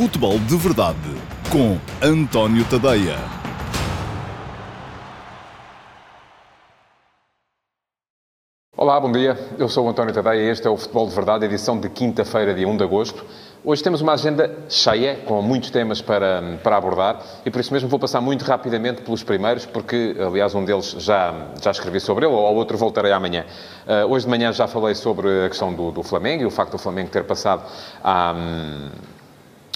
Futebol de Verdade com António Tadeia. Olá, bom dia. Eu sou o António Tadeia e este é o Futebol de Verdade, edição de quinta-feira, dia 1 de agosto. Hoje temos uma agenda cheia, com muitos temas para, para abordar, e por isso mesmo vou passar muito rapidamente pelos primeiros, porque, aliás, um deles já, já escrevi sobre ele, ao outro voltarei amanhã. Uh, hoje de manhã já falei sobre a questão do, do Flamengo e o facto do Flamengo ter passado à,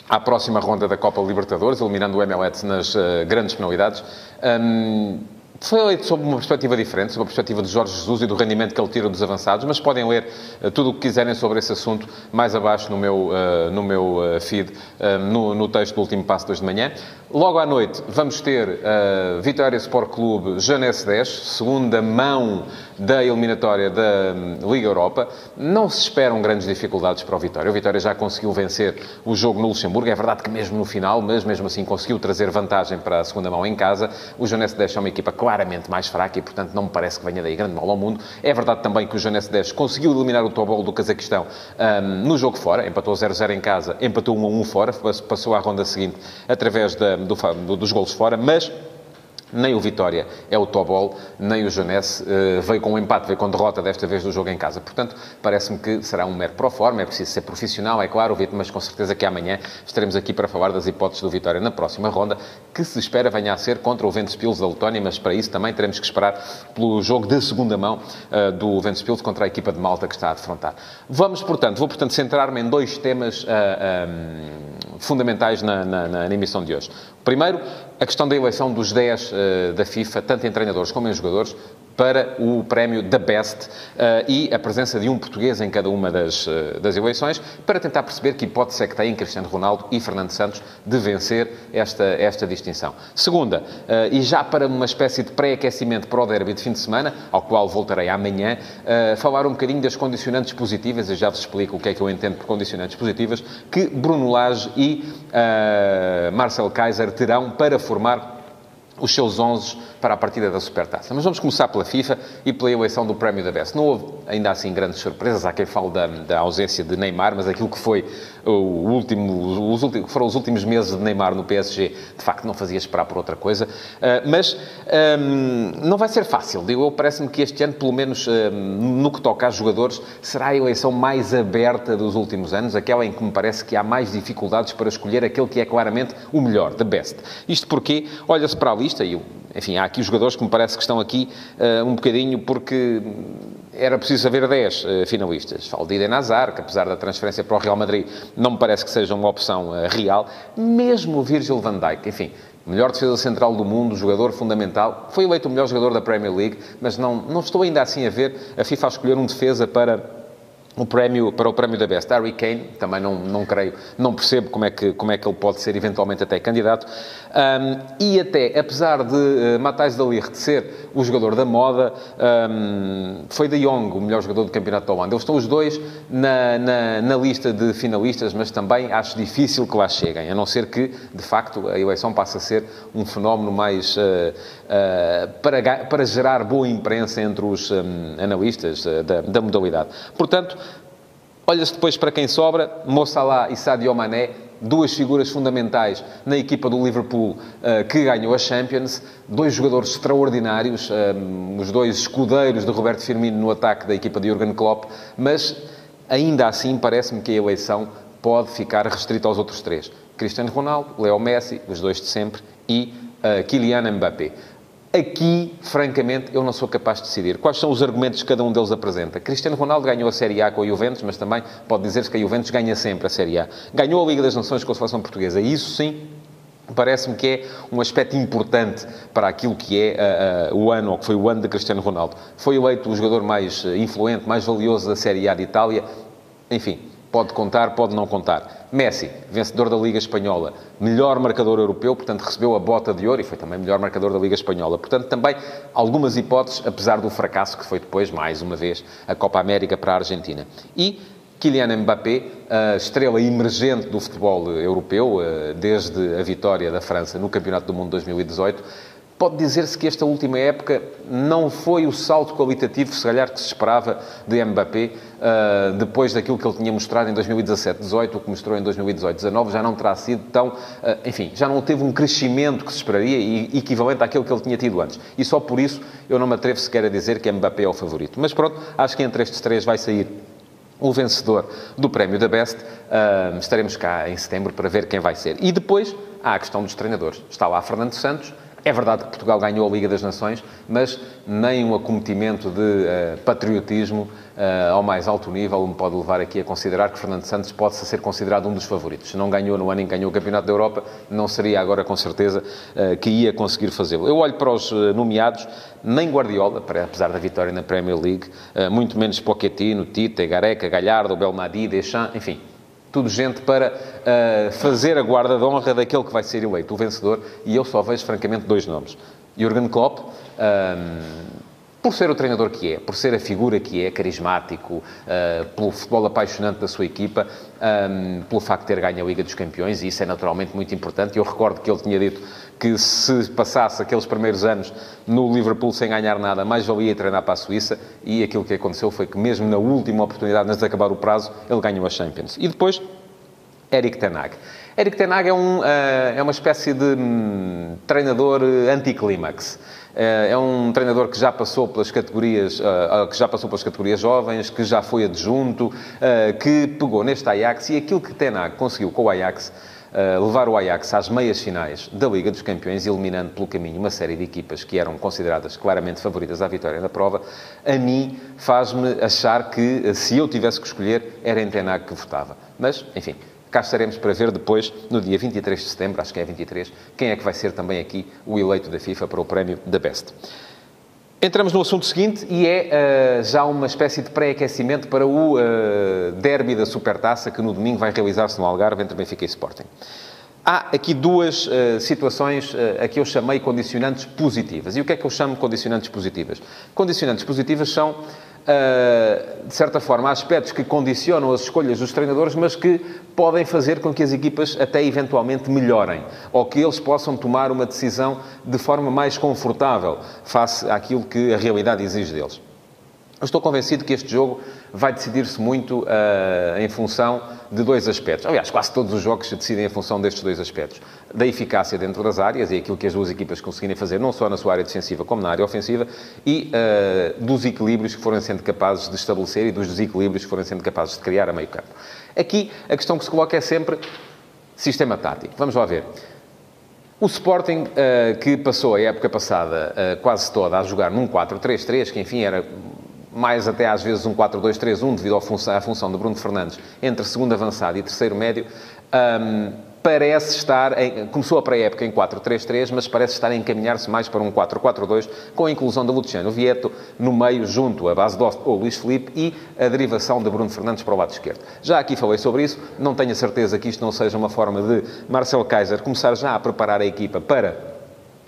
à próxima ronda da Copa Libertadores, eliminando o MLS nas uh, grandes penalidades. Um, foi eleito sob uma perspectiva diferente, sob a perspectiva de Jorge Jesus e do rendimento que ele tira dos avançados, mas podem ler uh, tudo o que quiserem sobre esse assunto mais abaixo no meu, uh, no meu uh, feed, no, no, texto do último passo de hoje de manhã. Logo à noite vamos ter Vitória Sport Clube Janesse 10, segunda mão da eliminatória da um, Liga Europa. Não se esperam grandes dificuldades para o Vitória. O Vitória já conseguiu vencer o jogo no Luxemburgo. É verdade que mesmo no final, mas mesmo assim conseguiu trazer vantagem para a segunda mão em casa. O Janesse 10 é uma equipa claramente mais fraca e, portanto, não me parece que venha daí grande mal ao mundo. É verdade também que o Janesse 10 conseguiu eliminar o Tobol do Cazaquistão um, no jogo fora. Empatou 0-0 em casa, empatou 1-1 fora, passou à ronda seguinte através da do, dos golos fora, mas nem o Vitória é o Tobol, nem o Janesse uh, veio com um empate, veio com derrota desta vez do jogo em casa. Portanto, parece-me que será um mero pro forma, é preciso ser profissional, é claro, mas com certeza que amanhã estaremos aqui para falar das hipóteses do Vitória na próxima ronda, que se espera venha a ser contra o Ventspils da Letónia, mas para isso também teremos que esperar pelo jogo de segunda mão uh, do Ventspils contra a equipa de Malta que está a defrontar. Vamos, portanto, vou portanto centrar-me em dois temas uh, eh, um, fundamentais na, na, na emissão de hoje. Primeiro, a questão da eleição dos 10 uh, da FIFA, tanto em treinadores como em jogadores, para o prémio da Best uh, e a presença de um português em cada uma das, uh, das eleições, para tentar perceber que hipótese é que têm Cristiano Ronaldo e Fernando Santos de vencer esta, esta distinção. Segunda, uh, e já para uma espécie de pré-aquecimento para o derby de fim de semana, ao qual voltarei amanhã, falar um bocadinho das condicionantes positivas, e já vos explico o que é que eu entendo por condicionantes positivas, que Bruno Lage e Marcel Kaiser terão para formar os seus 11 para a partida da Supertaça. Mas vamos começar pela FIFA e pela eleição do Prémio da Best. Não houve, ainda assim, grandes surpresas. Há quem fale da, da ausência de Neymar, mas aquilo que foi o último, os últimos, foram os últimos meses de Neymar no PSG, de facto, não fazia esperar por outra coisa. Uh, mas um, não vai ser fácil. Digo, parece-me que este ano, pelo menos um, no que toca a jogadores, será a eleição mais aberta dos últimos anos, aquela em que me parece que há mais dificuldades para escolher aquele que é claramente o melhor, the best. Isto porque, olha-se para a lista, e enfim, há aqui jogadores que me parece que estão aqui uh, um bocadinho porque era preciso haver 10 uh, eh, finalistas. Falo de Eden Hazard, que apesar da transferência para o Real Madrid não me parece que seja uma opção uh, real. Mesmo o Virgil van Dijk, enfim, melhor defesa central do mundo, jogador fundamental. Foi eleito o melhor jogador da Premier League, mas não, não estou ainda assim a ver a FIFA escolher um defesa para o prémio, para o prémio da Best. Harry Kane, também não, não creio, não percebo como é, que, como é que ele pode ser eventualmente até candidato. Um, e até, apesar de uh, Matthijs de Ligt ser o jogador da moda, um, foi De Jong o melhor jogador do Campeonato da Holanda. Eles estão os dois na, na, na, lista de finalistas, mas também acho difícil que lá cheguem, a não ser que, de facto, a eleição passe a ser um fenómeno mais... Uh, uh, para, para gerar boa imprensa entre os um, analistas da, da modalidade. Portanto, Olha-se depois para quem sobra, Mo Salah e Sadio Mané, duas figuras fundamentais na equipa do Liverpool uh, que ganhou a Champions, dois jogadores extraordinários, um, os dois escudeiros de Roberto Firmino no ataque da equipa de Jurgen Klopp, mas ainda assim parece-me que a eleição pode ficar restrita aos outros três. Cristiano Ronaldo, Leo Messi, os dois de sempre, e uh, Kylian Mbappé. Aqui, francamente, eu não sou capaz de decidir. Quais são os argumentos que cada um deles apresenta? Cristiano Ronaldo ganhou a Série A com a Juventus, mas também pode dizer-se que a Juventus ganha sempre a Série A. Ganhou a Liga das Nações com a seleção portuguesa. Isso, sim, Parece-me que é um aspecto importante para aquilo que é uh, uh, o ano, ou que foi o ano de Cristiano Ronaldo. Foi eleito o jogador mais uh, influente, mais valioso da Série A de Itália. Enfim, Pode contar, pode não contar. Messi, vencedor da Liga Espanhola, melhor marcador europeu, portanto recebeu a bota de ouro e foi também melhor marcador da Liga Espanhola. Portanto, também algumas hipóteses, apesar do fracasso que foi depois, mais uma vez, a Copa América para a Argentina. E Kylian Mbappé, a estrela emergente do futebol europeu, eh, desde a vitória da França no Campeonato do Mundo 2018, pode dizer-se que esta última época não foi o salto qualitativo, se calhar, que se esperava de Mbappé, uh, depois daquilo que ele tinha mostrado em 2017-18, o que mostrou em 2018-19, já não terá sido tão... Uh, enfim, já não teve um crescimento que se esperaria e equivalente àquele que ele tinha tido antes. E só por isso eu não me atrevo sequer a dizer que Mbappé é o favorito. Mas pronto, acho que entre estes três vai sair o vencedor do prémio da Best. Uh, estaremos cá em setembro para ver quem vai ser. E depois há a questão dos treinadores. Está lá Fernando Santos, é verdade que Portugal ganhou a Liga das Nações, mas nem um acometimento de uh, patriotismo uh, ao mais alto nível me pode levar aqui a considerar que Fernando Santos pode ser considerado um dos favoritos. Se não ganhou no ano em que ganhou o Campeonato da Europa, não seria agora com certeza uh, que ia conseguir fazê-lo. Eu olho para os nomeados, nem Guardiola, apesar da vitória na Premier League, muito menos Pochettino, Tite, Gareca, Galhardo, Belmadi, Deschamps, enfim tudo gente para uh, fazer a guarda de honra daquele que vai ser eleito o vencedor, e eu só vejo, francamente, dois nomes. Jürgen Klopp, um, ehm, por ser o treinador que é, por ser a figura que é, carismático, uh, pelo futebol apaixonante da sua equipa, um, ehm, pelo facto de ter ganho a Liga dos Campeões, e isso é naturalmente muito importante. Eu recordo que ele tinha dito que se passasse aqueles primeiros anos no Liverpool sem ganhar nada, mais valia treinar para a Suíça, e aquilo que aconteceu foi que mesmo na última oportunidade, antes de acabar o prazo, ele ganhou a Champions. E depois, Eric Tenag. Eric Tenag é, um, uh, é uma espécie de um, treinador anticlímax. Uh, é um treinador que já passou pelas categorias, uh, que já passou pelas categorias jovens, que já foi adjunto, que pegou neste Ajax e aquilo que Tenag conseguiu com o Ajax levar o Ajax às meias finais da Liga dos Campeões, eliminando pelo caminho uma série de equipas que eram consideradas claramente favoritas à vitória na prova, a mim faz-me achar que, se eu tivesse que escolher, era em Tenag que votava. Mas, enfim, cá estaremos para ver depois, no dia 23 de setembro, acho que é 23, quem é que vai ser também aqui o eleito da FIFA para o prémio da Best. Entramos no assunto seguinte e é uh, já uma espécie de pré-aquecimento para o uh, derby da Supertaça que no domingo vai realizar-se no Algarve entre Benfica e Sporting. Há aqui duas uh, situações uh, a que eu chamei condicionantes positivas. E o que é que eu chamo condicionantes positivas? Condicionantes positivas são, uh, de certa forma, aspectos que condicionam as escolhas dos treinadores, mas que podem fazer com que as equipas até eventualmente melhorem. Ou que eles possam tomar uma decisão de forma mais confortável face àquilo que a realidade exige deles. Estou convencido que este jogo vai decidir-se muito uh, em função de dois aspectos. Aliás, quase todos os jogos se decidem em função destes dois aspectos. Da eficácia dentro das áreas e aquilo que as duas equipas conseguirem fazer, não só na sua área defensiva como na área ofensiva, e uh, dos equilíbrios que forem sendo capazes de estabelecer e dos desequilíbrios que forem sendo capazes de criar a meio campo. Aqui, a questão que se coloca é sempre sistema tático. Vamos lá ver. O Sporting, uh, que passou a época passada quase toda a jogar num 4-3-3, que enfim era mais até às vezes um 4-2-3-1, devido à função de Bruno Fernandes, entre segundo avançado e terceiro médio, um, parece estar, em, começou a pré-época em 4-3-3, mas parece estar a encaminhar-se mais para um 4-4-2, com a inclusão de Luciano Vieto no meio, junto a base do ou Luís Felipe e a derivação de Bruno Fernandes para o lado esquerdo. Já aqui falei sobre isso, não tenho a certeza que isto não seja uma forma de Marcelo Kaiser começar já a preparar a equipa para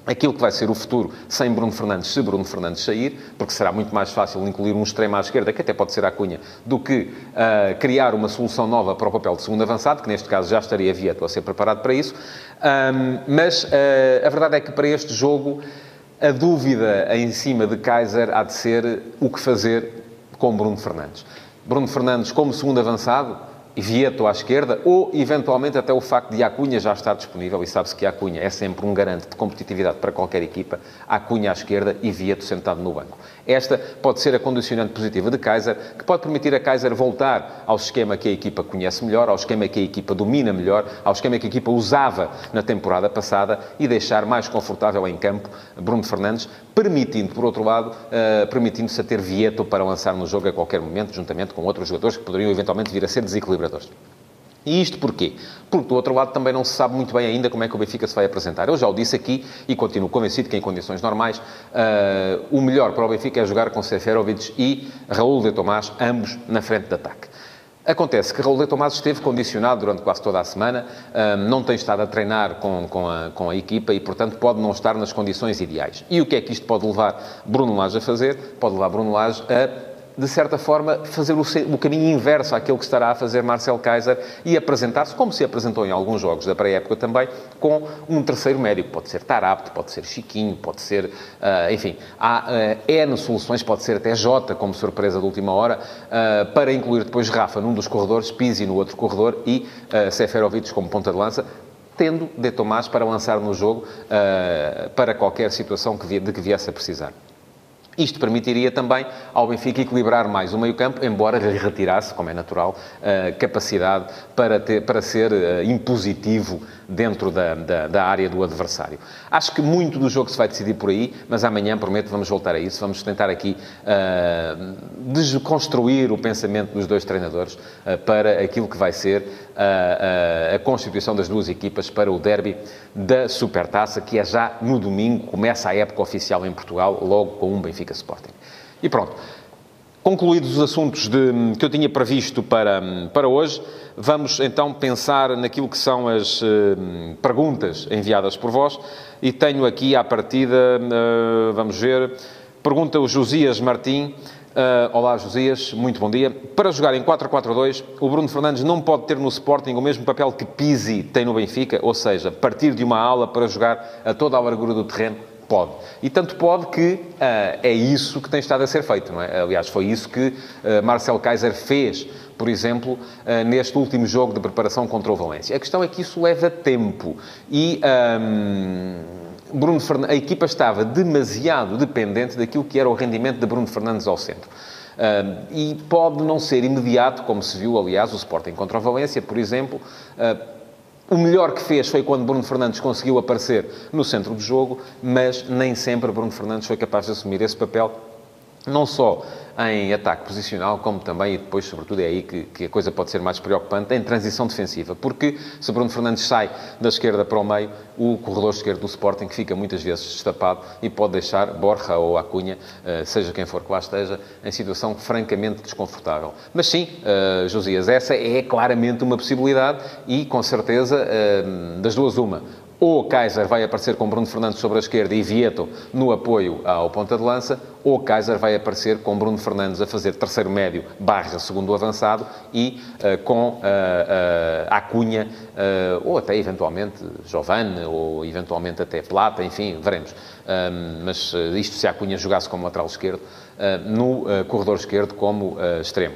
aquilo que vai ser o futuro sem Bruno Fernandes, se Bruno Fernandes sair, porque será muito mais fácil incluir um extremo à esquerda, que até pode ser a Cunha, do que uh, criar uma solução nova para o papel de segundo avançado, que neste caso já estaria Vieto a ser preparado para isso. Um, mas uh, a verdade é que para este jogo a dúvida em cima de Kaiser há de ser o que fazer com Bruno Fernandes. Bruno Fernandes como segundo avançado, Vieto à esquerda, ou eventualmente até o facto de Acunha já estar disponível, e sabe-se que Acunha é sempre um garante de competitividade para qualquer equipa, Acunha à esquerda e Vieto sentado no banco. Esta pode ser a condicionante positiva de Kaiser, que pode permitir a Kaiser voltar ao esquema que a equipa conhece melhor, ao esquema que a equipa domina melhor, ao esquema que a equipa usava na temporada passada e deixar mais confortável em campo Bruno Fernandes, permitindo, por outro lado, uh, permitindo-se a ter Vieto para lançar no jogo a qualquer momento, juntamente com outros jogadores que poderiam eventualmente vir a ser desequilibradores. E isto porquê? Porque do outro lado também não se sabe muito bem ainda como é que o Benfica se vai apresentar. Eu já o disse aqui e continuo convencido que em condições normais uh, o melhor para o Benfica é jogar com Seferovic e Raul de Tomás, ambos na frente de ataque. Acontece que Raul de Tomás esteve condicionado durante quase toda a semana, ah, não tem estado a treinar com, com, a, com a equipa e, portanto, pode não estar nas condições ideais. E o que é que isto pode levar Bruno Lage a fazer? Pode levar Bruno Lage a de certa forma, fazer o, caminho inverso àquilo que estará a fazer Marcel Kaiser e apresentar-se, como se apresentou em alguns jogos da pré-época também, com um terceiro médico. Pode ser Tarapto, pode ser Chiquinho, pode ser, uh, enfim, há uh, N soluções, pode ser até Jota, como surpresa de última hora, uh, para incluir depois Rafa num dos corredores, Pizzi no outro corredor e uh, Seferovic como ponta de lança tendo De Tomás para lançar no jogo para qualquer situação que, de que viesse a precisar. Isto permitiria também ao Benfica equilibrar mais o meio-campo, embora lhe retirasse, como é natural, capacidade para, ter, para ser uh, impositivo dentro da, da, da, área do adversário. Acho que muito do jogo se vai decidir por aí, mas amanhã, prometo, vamos voltar a isso. Vamos tentar aqui uh, desconstruir o pensamento dos dois treinadores uh, para aquilo que vai ser a constituição das duas equipas para o derby da Supertaça, que é já no domingo, começa a época oficial em Portugal, logo com um Benfica Sporting. E pronto. Concluídos os assuntos de, que eu tinha previsto para, para hoje, vamos então pensar naquilo que são as uh, perguntas enviadas por vós. E tenho aqui à partida, uh, vamos ver, pergunta o Josias Martim. Uh, olá, Josias, muito bom dia. Para jogar em 4-4-2, o Bruno Fernandes não pode ter no Sporting o mesmo papel que Pizzi tem no Benfica, ou seja, partir de uma ala para jogar a toda a largura do terreno Pode. E tanto pode que uh, é isso que tem estado a ser feito, não é? Aliás, foi isso que uh, Marcel Kaiser fez, por exemplo, uh, neste último jogo de preparação contra o Valência. A questão é que isso leva tempo e um, Bruno Fern... a equipa estava demasiado dependente daquilo que era o rendimento de Bruno Fernandes ao centro. Uh, e pode não ser imediato, como se viu, aliás, o Sporting contra o Valência, por exemplo, uh, o melhor que fez foi quando Bruno Fernandes conseguiu aparecer no centro do jogo, mas nem sempre Bruno Fernandes foi capaz de assumir esse papel, não só em ataque posicional, como também, e depois, sobretudo, é aí que, que, a coisa pode ser mais preocupante, em transição defensiva. Porque se Bruno Fernandes sai da esquerda para o meio, o corredor esquerdo do Sporting fica muitas vezes destapado e pode deixar Borja ou Acunha, eh, seja quem for que lá esteja, em situação francamente desconfortável. Mas sim, uh, Josias, essa é claramente uma possibilidade e, com certeza, uh, das duas uma ou Kaiser vai aparecer com Bruno Fernandes sobre a esquerda e Vieto no apoio ao ponta de lança, ou Kaiser vai aparecer com Bruno Fernandes a fazer terceiro médio barra segundo avançado e uh, com uh, uh, Acunha, ou até eventualmente Giovanni, ou eventualmente até Plata, enfim, veremos. mas isto se Acunha jogasse como lateral esquerdo, no corredor esquerdo como extremo.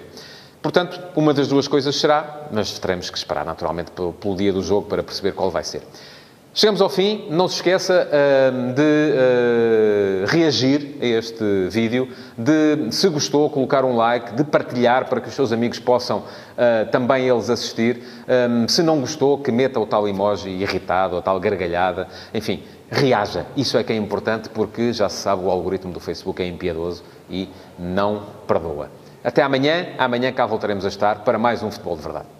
Portanto, uma das duas coisas será, mas teremos que esperar naturalmente pelo, pelo dia do jogo para perceber qual vai ser. Chegamos ao fim. Não se esqueça uh, de uh, reagir a este vídeo, de, se gostou, colocar um like, de partilhar para que os seus amigos possam uh, também eles assistir. Um, se não gostou, que meta o tal emoji irritado, a tal gargalhada. Enfim, reaja. Isso é que é importante porque já se sabe o algoritmo do Facebook é impiedoso e não perdoa. Até amanhã. Amanhã cá voltaremos a estar para mais um Futebol de Verdade.